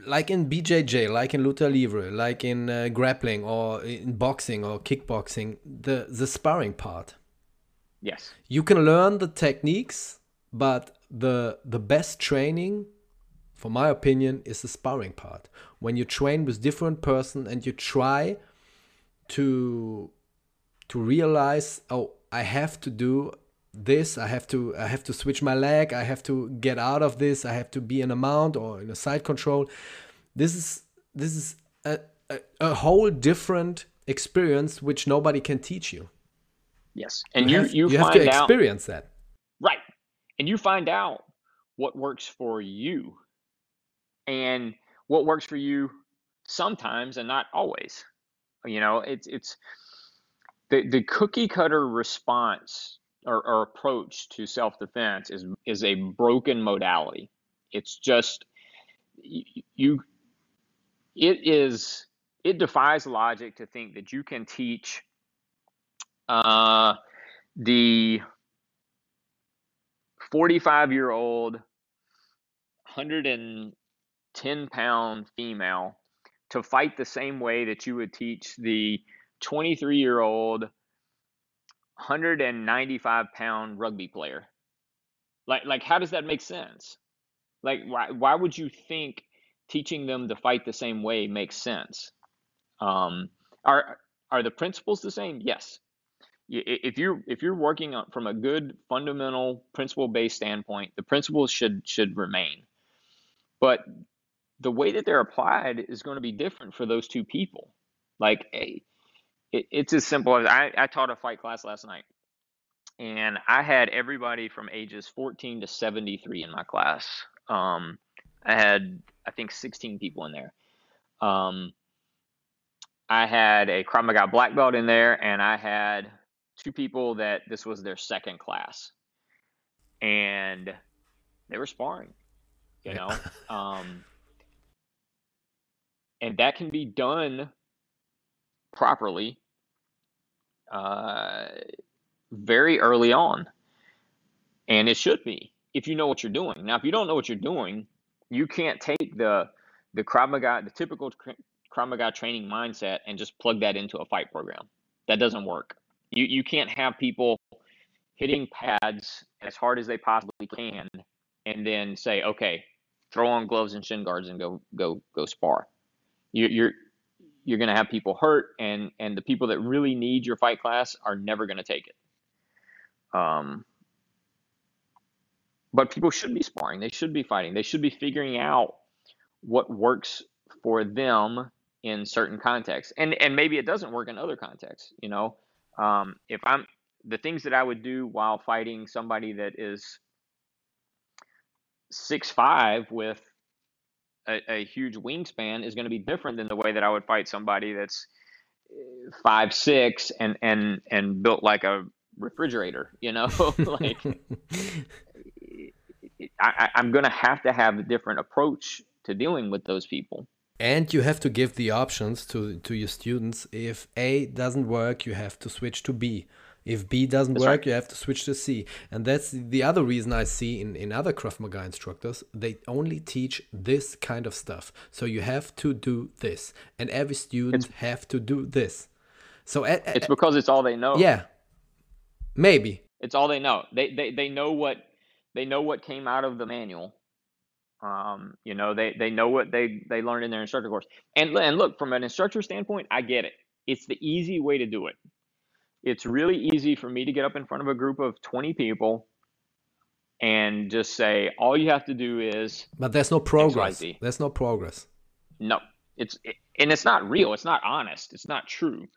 like in BJJ, like in luta livre, like in uh, grappling or in boxing or kickboxing. The the sparring part. Yes. You can learn the techniques but the the best training, for my opinion, is the sparring part. When you train with different person and you try to to realize, oh, I have to do this i have to i have to switch my leg i have to get out of this i have to be in a mount or in a side control. This is this is a, a, a whole different experience which nobody can teach you. Yes. And you you, have, you, you have to experience out, that. Right. And you find out what works for you. And what works for you sometimes and not always. You know it's it's the, the cookie cutter response or, or approach to self-defense is is a broken modality. It's just you it is it defies logic to think that you can teach uh, the 45 year old, 110 pound female to fight the same way that you would teach the 23 year old, 195 pound rugby player. Like, like, how does that make sense? Like, why, why would you think teaching them to fight the same way makes sense? Um, are, are the principles the same? Yes if you're if you're working on, from a good fundamental principle based standpoint, the principles should should remain. But the way that they're applied is going to be different for those two people. Like a, it, it's as simple as I, I taught a fight class last night, and I had everybody from ages 14 to 73 in my class. Um, I had I think 16 people in there. Um, I had a Krav Maga black belt in there, and I had two people that this was their second class, and they were sparring. You know, um, and that can be done properly uh, very early on. And it should be if you know what you're doing. Now, if you don't know what you're doing, you can't take the the Krav Maga, the typical Krav Maga training mindset, and just plug that into a fight program. That doesn't work. You you can't have people hitting pads as hard as they possibly can, and then say, okay, throw on gloves and shin guards and go go go spar. You, you're you're going to have people hurt, and and the people that really need your fight class are never going to take it. Um, but people should be sparring. They should be fighting. They should be figuring out what works for them in certain contexts, and and maybe it doesn't work in other contexts. You know, um, if I'm the things that I would do while fighting somebody that is six five with a, a huge wingspan is going to be different than the way that I would fight somebody that's eh, five six and and and built like a refrigerator. You know, like I, I'm going to have to have a different approach to dealing with those people. And you have to give the options to to your students. If A doesn't work, you have to switch to B. If B doesn't that's work, right. you have to switch to C. And that's the other reason I see in, in other Krav Maga instructors, they only teach this kind of stuff. So you have to do this. And every student it's, have to do this. So it's because it's all they know. Yeah. Maybe. It's all they know. They, they they know what they know what came out of the manual. Um, you know, they they know what they they learned in their instructor course. And and look, from an instructor standpoint, I get it. It's the easy way to do it it's really easy for me to get up in front of a group of 20 people and just say all you have to do is but there's no progress. XYZ. there's no progress. No. It's it, and it's not real. It's not honest. It's not true.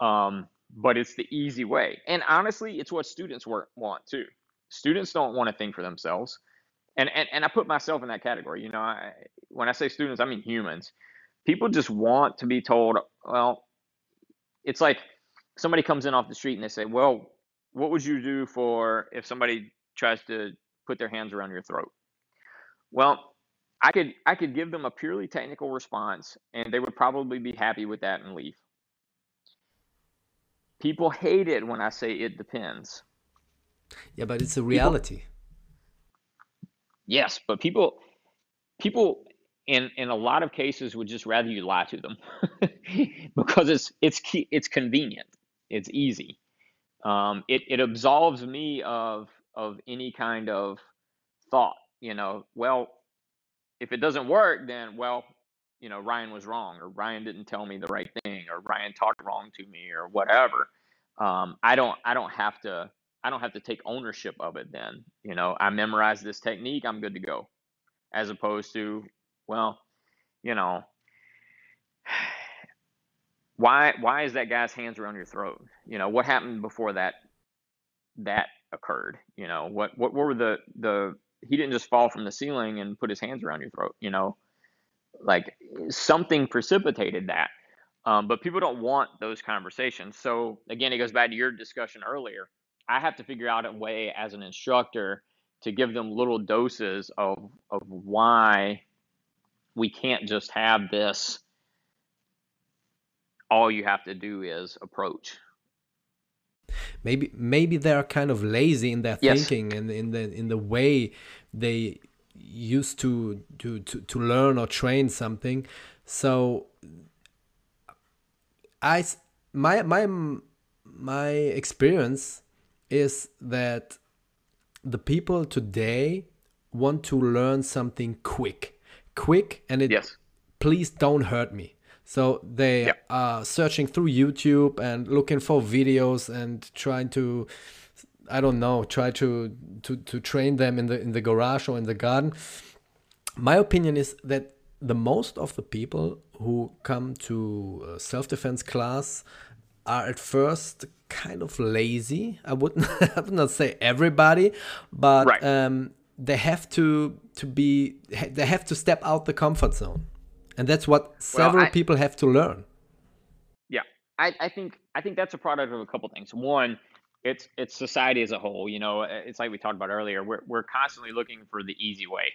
Um, but it's the easy way. And honestly it's what students want too. Students don't want to think for themselves. And, and and i put myself in that category. You know I, when i say students i mean humans. People just want to be told well it's like somebody comes in off the street and they say, "Well, what would you do for if somebody tries to put their hands around your throat?" Well, I could I could give them a purely technical response and they would probably be happy with that and leave. People hate it when I say it depends. Yeah, but it's a reality. People, yes, but people people in in a lot of cases would just rather you lie to them because it's it's it's convenient it's easy. Um, it it absolves me of of any kind of thought. You know, well, if it doesn't work, then well, you know, Ryan was wrong, or Ryan didn't tell me the right thing, or Ryan talked wrong to me, or whatever. Um, I don't I don't have to I don't have to take ownership of it. Then you know, I memorized this technique, I'm good to go. As opposed to, well, you know, why why is that guy's hands around your throat? You know, what happened before that that occurred? You know, what what were the the he didn't just fall from the ceiling and put his hands around your throat, you know. Like something precipitated that. Um, but people don't want those conversations. So again, it goes back to your discussion earlier. I have to figure out a way as an instructor to give them little doses of of why we can't just have this all you have to do is approach maybe maybe they're kind of lazy in their yes. thinking and in the in the way they used to, to to to learn or train something so i my my my experience is that the people today want to learn something quick quick and it yes. please don't hurt me so they yep. are searching through YouTube and looking for videos and trying to, I don't know, try to to to train them in the in the garage or in the garden. My opinion is that the most of the people who come to self-defense class are at first kind of lazy. I wouldn't I would not say everybody, but right. um, they have to to be they have to step out the comfort zone and that's what several well, I, people have to learn yeah I, I think i think that's a product of a couple things one it's it's society as a whole you know it's like we talked about earlier we're, we're constantly looking for the easy way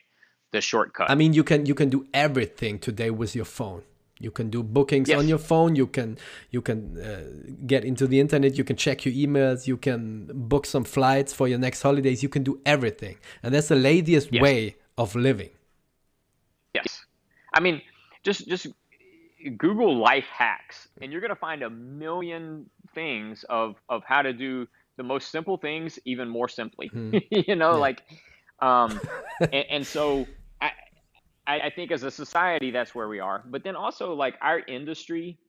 the shortcut i mean you can you can do everything today with your phone You can do bookings Yes. on your phone. You can you can uh, get into the internet. You can check your emails. You can book some flights for your next holidays. You can do everything, and that's the laziest Yes. way of living. Yes. I mean, just just Google life hacks, and you're gonna find a million things of of how to do the most simple things even more simply. you know, Yeah. like, um, and, and so I, I I think as a society that's where we are. But then also like our industry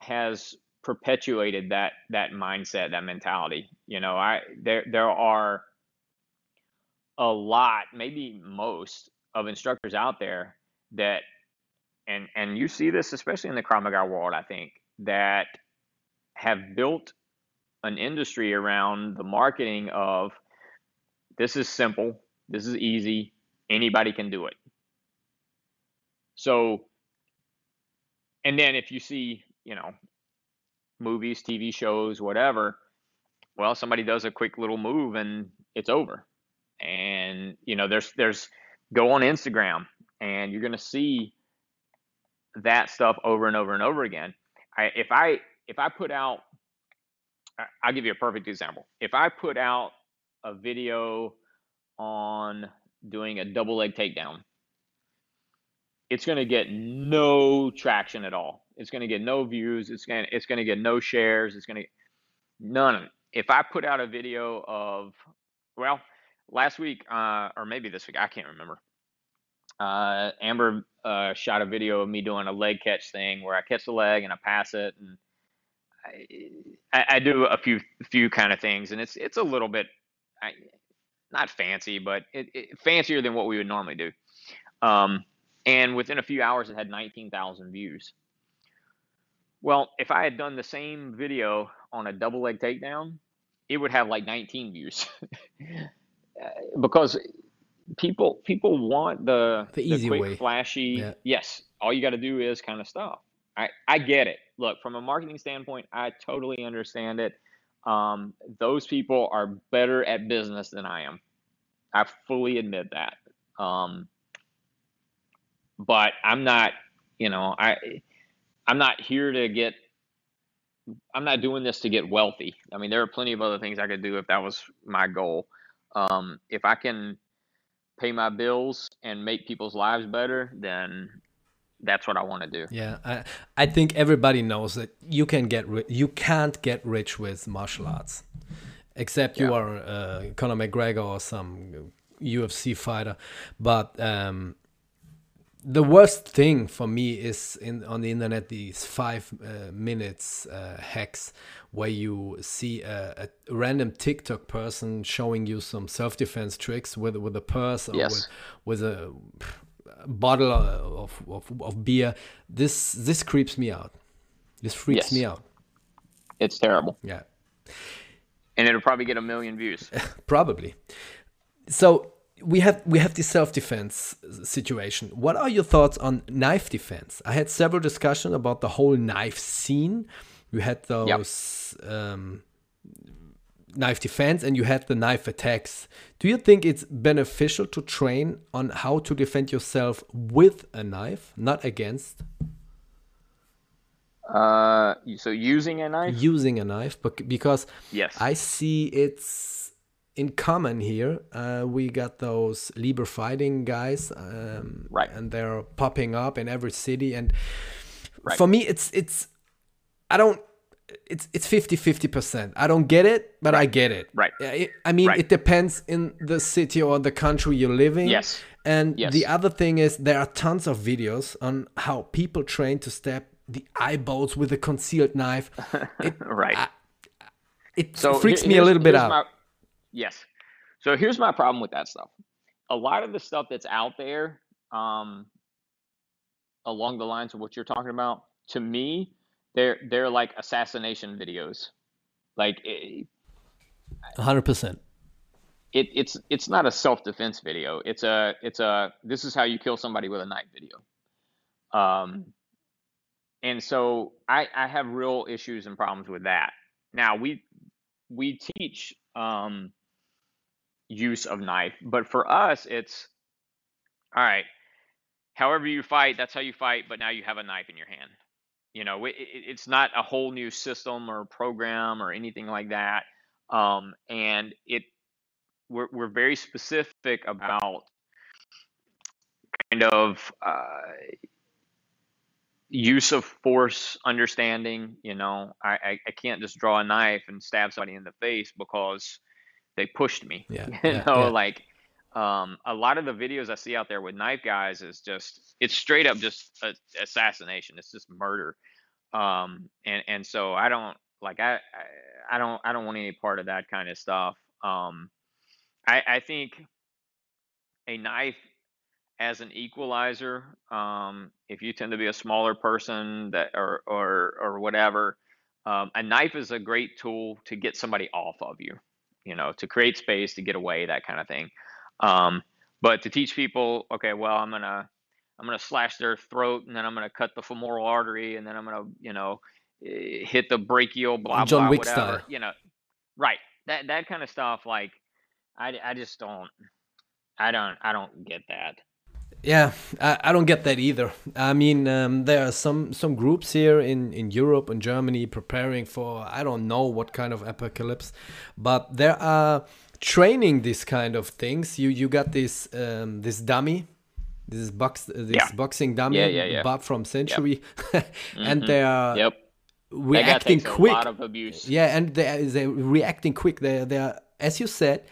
has perpetuated that that mindset, that mentality. You know, I there there are a lot, maybe most of instructors out there that and and you see this especially in the Krav world, I think, that have built an industry around the marketing of this is simple, this is easy, anybody can do it. So and then if you see, you know, movies, TV shows, whatever, well, somebody does a quick little move and it's over. And you know, there's there's go on Instagram and you're going to see that stuff over and over and over again. I, if I if I put out, I'll give you a perfect example. If I put out a video on doing a double leg takedown, it's going to get no traction at all. It's going to get no views. It's going to it's going to get no shares. It's going to none. If I put out a video of, well, last week uh, or maybe this week, I can't remember. Uh, Amber uh, shot a video of me doing a leg catch thing where I catch the leg and I pass it, and I, I, do a few few kind of things, and it's it's a little bit I, not fancy, but it, it, fancier than what we would normally do. Um, and within a few hours, it had 19,000 views. Well, if I had done the same video on a double leg takedown, it would have like 19 views Uh, because people people want the The easy quick, way. flashy. Yeah. Yes, all you got to do is kind of stuff. I I get it. Look, from a marketing standpoint, I totally understand it. Um, those people are better at business than I am. I fully admit that. Um, but I'm not, you know, I I'm not here to get I'm not doing this to get wealthy. I mean, there are plenty of other things I could do if that was my goal. Um, if I can pay my bills and make people's lives better, then that's what I want to do. Yeah, I, I think everybody knows that you can get ri- you can't get rich with martial arts, except you Yeah. are uh, Conor McGregor or some UFC fighter. But um, the worst thing for me is in on the internet these five uh, minutes uh, hacks where you see a, a random TikTok person showing you some self defense tricks with with a purse or Yes. with, with a bottle of, of, of beer. This this creeps me out. This freaks Yes. me out. It's terrible, Yeah, and it'll probably get a million views. probably. So we have we have the self defense situation. What are your thoughts on knife defense? I had several discussions about the whole knife scene. You had those um, knife defense and you had the knife attacks. Do you think it's beneficial to train on how to defend yourself with a knife, not against? Uh, so using a knife, using a knife but because yes, i see it's in common here uh, we got those liber fighting guys um, Right. and they're popping up in every city and Right. for me it's it's i don't it's it's 50 50 percent i don't get it but i get it Right. I, I mean Right. it depends in the city or the country you're living Yes. and Yes. the other thing is there are tons of videos on how people train to stab the eyeballs with a concealed knife it, right. I- it so freaks here- me a little bit out. my- yes. So here's my problem with that stuff. A lot of the stuff that's out there, um, along the lines of what you're talking about, to me, they're they're like assassination videos. Like it, 100%. it it's it's not a self defense video. It's a it's a this is how you kill somebody with a knife video. Um, and so I I have real issues and problems with that. Now we we teach um, use of knife, but for us it's all right. however you fight, that's how you fight, but now you have a knife in your hand. You know, it, it's not a whole new system or program or anything like that. Um, and it we're, we're very specific about kind of uh, use of force understanding. You know, I, I, I, can't just draw a knife and stab somebody in the face because they pushed me. Yeah, you yeah, know, yeah. like um, a lot of the videos I see out there with knife guys is just it's straight up just a, assassination. It's just murder. Um, and and so I don't like I, I I don't I don't want any part of that kind of stuff. Um, I I think a knife as an equalizer. Um, if you tend to be a smaller person that or or or whatever, um, a knife is a great tool to get somebody off of you. You know, to create space, to get away, that kind of thing. Um, but to teach people, okay, well, I'm gonna I'm gonna slash their throat, and then I'm gonna cut the femoral artery, and then I'm gonna you know eh, hit the brachial, blah John blah, Wick whatever. style. You know, right? That that kind of stuff. Like, I I just don't. I don't I don't get that. Yeah, I, I don't get that either. I mean, um, there are some some groups here in in Europe and Germany preparing for I don't know what kind of apocalypse, but there are training these kind of things. You you got this um, this dummy, this box this Yeah. boxing dummy, Yeah, yeah, yeah. Bob from Century, and they are Yep. Reacting quick. a lot of abuse. Yeah, and they they're reacting quick. They they are, as you said,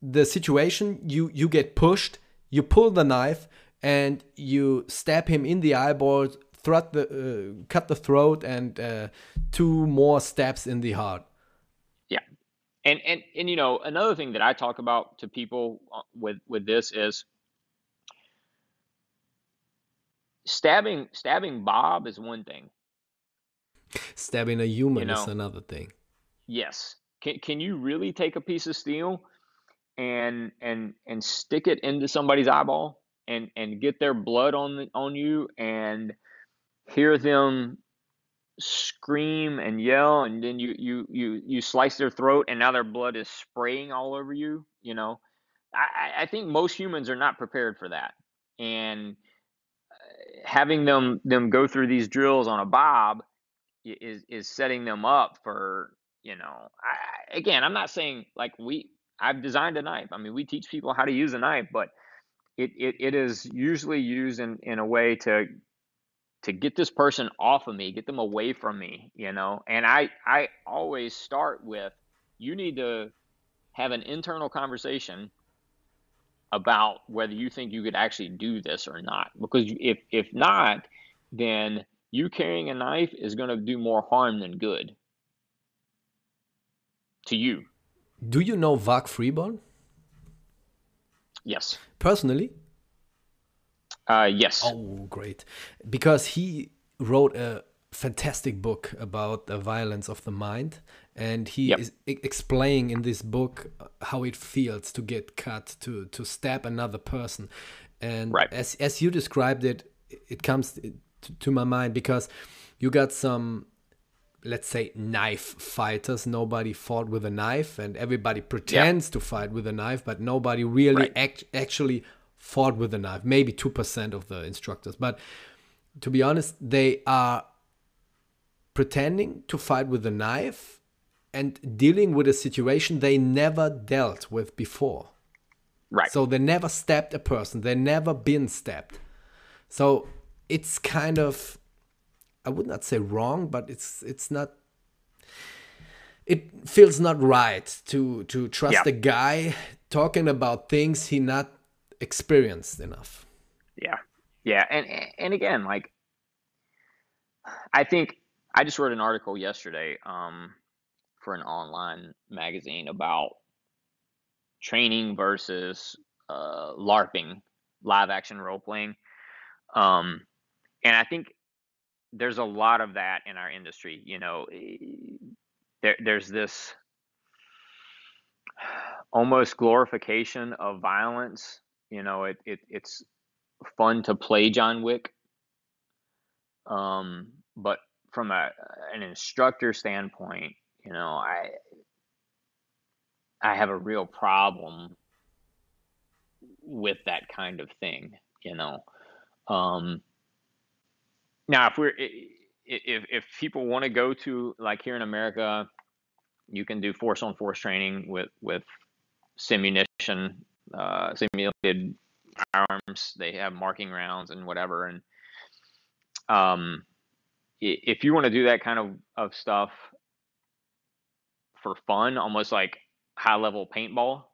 the situation you you get pushed, you pull the knife, and you stab him in the eyeball, the uh, cut the throat, and uh, two more stabs in the heart. Yeah. And and and you know, another thing that I talk about to people uh, with with this is stabbing stabbing Bob is one thing. Stabbing a human You is another thing. Yes. Can can you really take a piece of steel and and and stick it into somebody's eyeball and and get their blood on the, on you and hear them scream and yell and then you you you you slice their throat and now their blood is spraying all over you you know? I i think most humans are not prepared for that. And uh, having them them go through these drills on a bob is is setting them up for you know I- again i'm not saying like we i've designed a knife i mean we teach people how to use a knife but it, it, it is usually used in, in a way to to get this person off of me, get them away from me, you know. And I I always start with you need to have an internal conversation about whether you think you could actually do this or not. Because if if not, then you carrying a knife is going to do more harm than good to you. Do you know Varg Freeborn Yes. personally? Uh, yes. Oh, great. Because he wrote a fantastic book about the violence of the mind. And he Yep. is explaining in this book how it feels to get cut, to, to stab another person. And Right. as, as you described it, it comes to my mind because you got some, let's say, knife fighters. Nobody fought with a knife, and everybody pretends to fight with a knife, but nobody really Right. act, actually fought with a knife. Maybe 2% of the instructors. But to be honest, they are pretending to fight with a knife and dealing with a situation they never dealt with before. right. So they never stabbed a person. They never been stabbed. So it's kind of I would not say wrong, but it's it's not it feels not right to to trust Yeah. a guy talking about things he not experienced enough. Yeah. Yeah. And and again, like I think I just wrote an article yesterday um, for an online magazine about training versus uh, LARPing, live action role playing. Um, and I think there's a lot of that in our industry. You know, there, there's this almost glorification of violence. You know, it, it it's fun to play John Wick. Um, but from a an instructor standpoint, you know, I I have a real problem with that kind of thing, you know. Um, now, if we're if if people want to go to like here in America, you can do force on force training with with simunition, uh, simulated firearms. They have marking rounds and whatever. And um, if you want to do that kind of of stuff for fun, almost like high level paintball,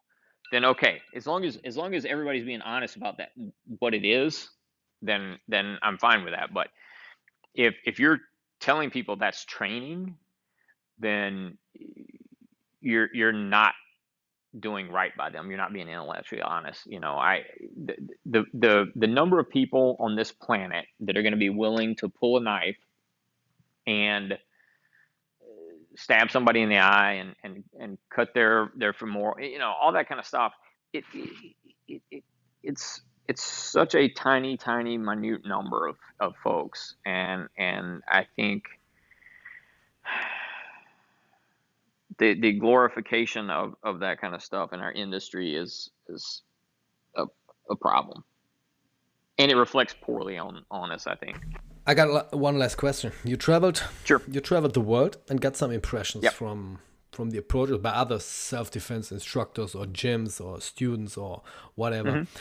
then okay. As long as as long as everybody's being honest about that, what it is, then then I'm fine with that. But if if you're telling people that's training, then you're you're not doing right by them. You're not being intellectually honest. You know, I the the the, the number of people on this planet that are going to be willing to pull a knife and stab somebody in the eye and and and cut their their femoral, you know, all that kind of stuff. It, it, it it's it's such a tiny, tiny, minute number of, of folks, and and I think the the glorification of, of that kind of stuff in our industry is is a, a problem, and it reflects poorly on on us. I think. I got one last question. You traveled, sure. You traveled the world and got some impressions yep. from from the approach by other self defense instructors or gyms or students or whatever. Mm-hmm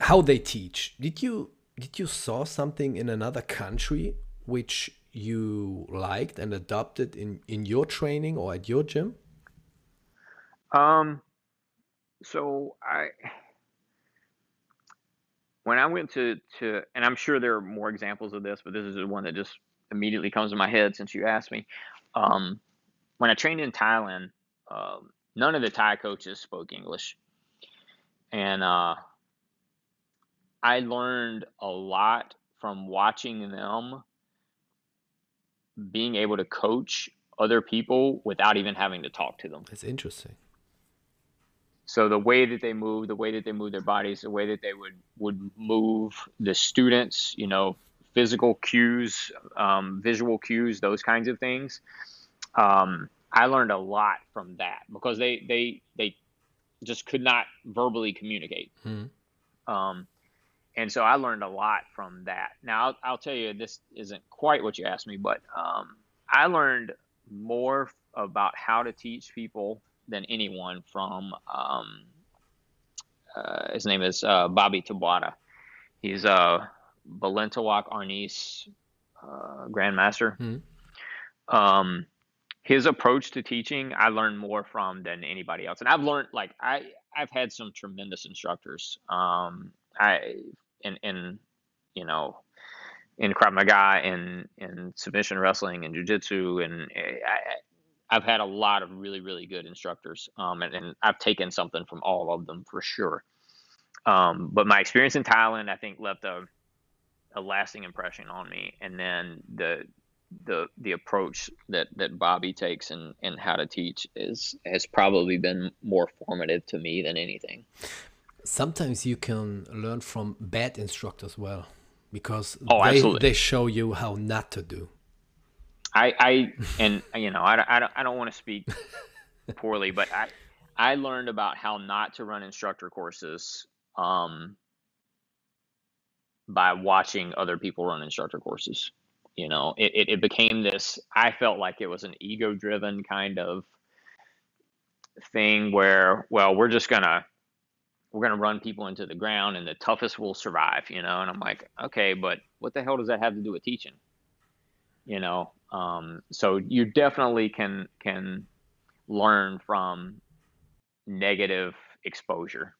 how they teach. Did you did you saw something in another country which you liked and adopted in in your training or at your gym? Um, so I when I went to to and I'm sure there are more examples of this, but this is the one that just immediately comes to my head since you asked me. Um, when I trained in Thailand, um, none of the Thai coaches spoke English, and uh, I learned a lot from watching them being able to coach other people without even having to talk to them. That's interesting. So the way that they move, the way that they move their bodies, the way that they would would move the students, you know, physical cues, um, visual cues, those kinds of things. Um, I learned a lot from that because they they they just could not verbally communicate. Mm-hmm. Um, and so I learned a lot from that. Now I'll, I'll tell you, this isn't quite what you asked me, but um, I learned more about how to teach people than anyone from. Um, uh, his name is uh, Bobby Taboada. He's a Balintawak Arnis uh, Grandmaster. Mm-hmm. Um, his approach to teaching, I learned more from than anybody else, and I've learned like I I've had some tremendous instructors. Um, I in in you know in Krav Maga and in submission wrestling and jujitsu and eh, I, I've had a lot of really really good instructors um, and, and I've taken something from all of them for sure. Um, but my experience in Thailand I think left a a lasting impression on me and then the the the approach that that Bobby takes and and how to teach is has probably been more formative to me than anything sometimes you can learn from bad instructors well because oh, they, absolutely. they show you how not to do i i and you know i, I don't, I don't want to speak poorly but i i learned about how not to run instructor courses um by watching other people run instructor courses you know it, it, it became this i felt like it was an ego driven kind of thing where well we're just gonna we're going to run people into the ground and the toughest will survive, you know? And I'm like, okay, but what the hell does that have to do with teaching? You know? Um, so you definitely can, can learn from negative exposure.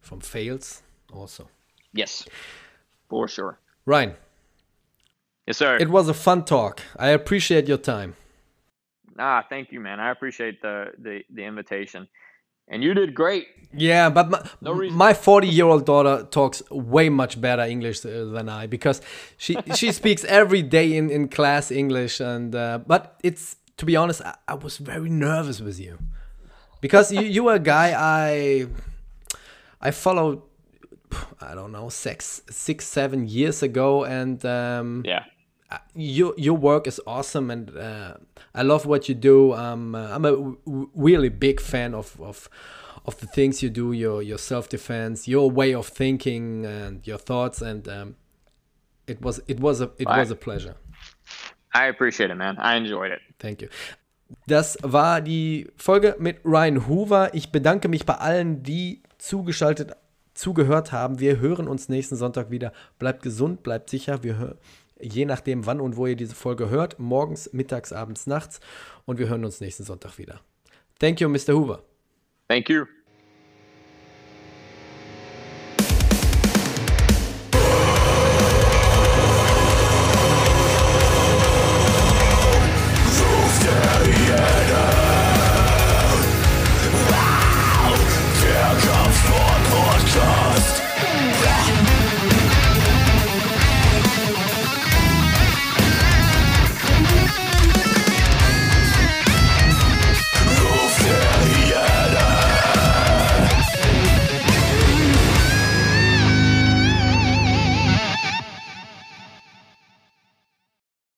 From fails also. Yes, for sure. Ryan. Yes, sir. It was a fun talk. I appreciate your time. Ah, thank you, man. I appreciate the, the, the invitation and you did great. Yeah, but my, no my 40 year old daughter talks way much better English uh, than I because she she speaks every day in, in class English and uh, but it's to be honest I, I, was very nervous with you. Because you, you were a guy I I followed I don't know six six seven years ago and um, yeah your your work is awesome and uh, I love what you do. Um, uh, I'm a really big fan of, of of the things you do, your your self defense, your way of thinking, and your thoughts. And um, it was it was a it Bye. was a pleasure. I appreciate it, man. I enjoyed it. Thank you. Das war die Folge mit Ryan Hoover. Ich bedanke mich bei allen, die zugeschaltet, zugehört haben. Wir hören uns nächsten Sonntag wieder. Bleibt gesund, bleibt sicher. Wir hö- je nachdem, wann und wo ihr diese Folge hört, morgens, mittags, abends, nachts. Und wir hören uns nächsten Sonntag wieder. Thank you, Mr. Hoover. Thank you.